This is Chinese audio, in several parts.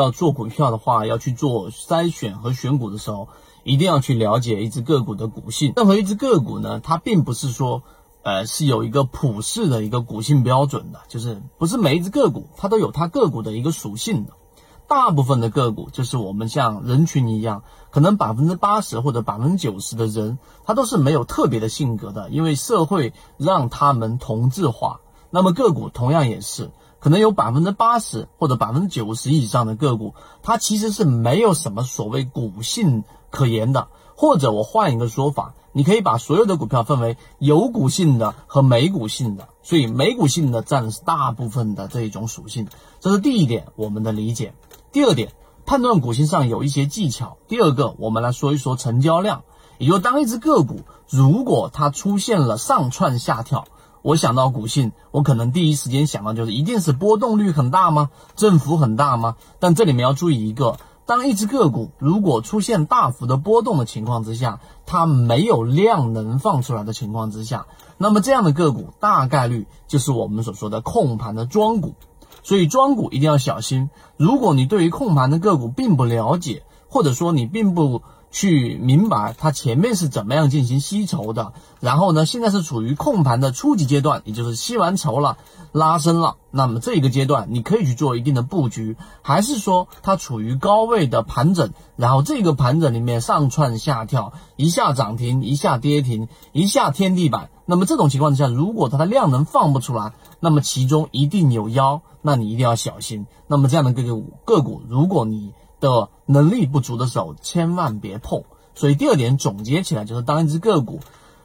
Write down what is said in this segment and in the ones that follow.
要做股票的话，要去做筛选和选股的时候，一定要去了解一只个股的股性。任何一只个股呢，它并不是说，呃，是有一个普世的一个股性标准的，就是不是每一只个股它都有它个股的一个属性的。大部分的个股就是我们像人群一样，可能百分之八十或者百分之九十的人，他都是没有特别的性格的，因为社会让他们同质化。那么个股同样也是。可能有百分之八十或者百分之九十以上的个股，它其实是没有什么所谓股性可言的。或者我换一个说法，你可以把所有的股票分为有股性的和没股性的。所以没股性的占大部分的这一种属性，这是第一点我们的理解。第二点，判断股性上有一些技巧。第二个，我们来说一说成交量，也就当一只个股如果它出现了上窜下跳。我想到股性，我可能第一时间想到就是一定是波动率很大吗？振幅很大吗？但这里面要注意一个，当一只个股如果出现大幅的波动的情况之下，它没有量能放出来的情况之下，那么这样的个股大概率就是我们所说的控盘的庄股。所以庄股一定要小心。如果你对于控盘的个股并不了解，或者说你并不。去明白它前面是怎么样进行吸筹的，然后呢，现在是处于控盘的初级阶段，也就是吸完筹了，拉升了。那么这个阶段你可以去做一定的布局，还是说它处于高位的盘整，然后这个盘整里面上窜下跳，一下涨停，一下跌停，一下天地板。那么这种情况之下，如果它的量能放不出来，那么其中一定有妖，那你一定要小心。那么这样的个股个股，如果你的能力不足的时候，千万别碰。所以第二点总结起来就是，当一只个股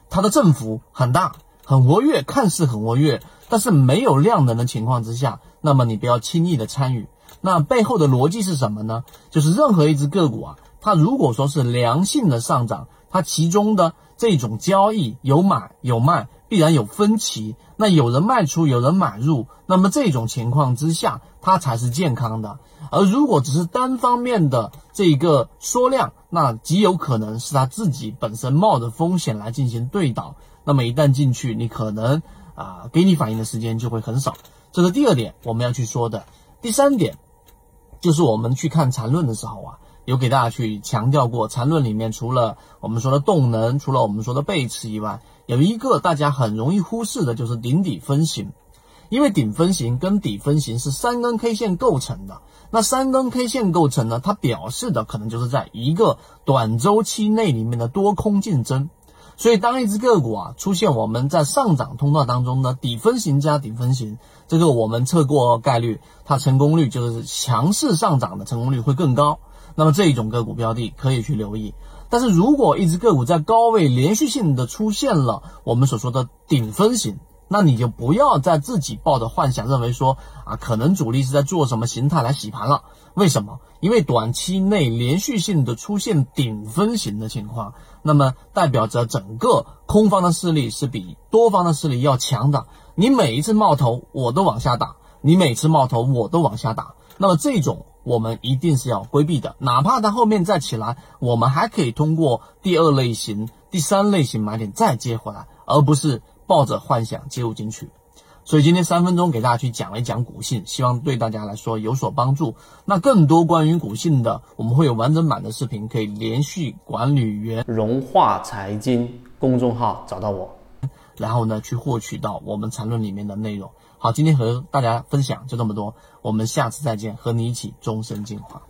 它的振幅很大、很活跃，看似很活跃，但是没有量能的情况之下，那么你不要轻易的参与。那背后的逻辑是什么呢？就是任何一只个股啊，它如果说是良性的上涨，它其中的这种交易有买有卖。必然有分歧，那有人卖出，有人买入，那么这种情况之下，它才是健康的。而如果只是单方面的这一个缩量，那极有可能是他自己本身冒着风险来进行对倒。那么一旦进去，你可能啊，给你反应的时间就会很少。这是第二点我们要去说的。第三点，就是我们去看缠论的时候啊。有给大家去强调过，缠论里面除了我们说的动能，除了我们说的背驰以外，有一个大家很容易忽视的，就是顶底分型。因为顶分型跟底分型是三根 K 线构成的，那三根 K 线构成呢，它表示的可能就是在一个短周期内里面的多空竞争。所以，当一只个股啊出现我们在上涨通道当中呢，底分型加顶分型，这个我们测过概率，它成功率就是强势上涨的成功率会更高。那么这一种个股标的可以去留意，但是如果一只个股在高位连续性的出现了我们所说的顶分型，那你就不要再自己抱着幻想认为说啊，可能主力是在做什么形态来洗盘了。为什么？因为短期内连续性的出现顶分型的情况，那么代表着整个空方的势力是比多方的势力要强的。你每一次冒头我都往下打，你每次冒头我都往下打，那么这种。我们一定是要规避的，哪怕它后面再起来，我们还可以通过第二类型、第三类型买点再接回来，而不是抱着幻想接入进去。所以今天三分钟给大家去讲了一讲股性，希望对大家来说有所帮助。那更多关于股性的，我们会有完整版的视频，可以联系管理员融化财经公众号找到我。然后呢，去获取到我们缠论里面的内容。好，今天和大家分享就这么多，我们下次再见，和你一起终身进化。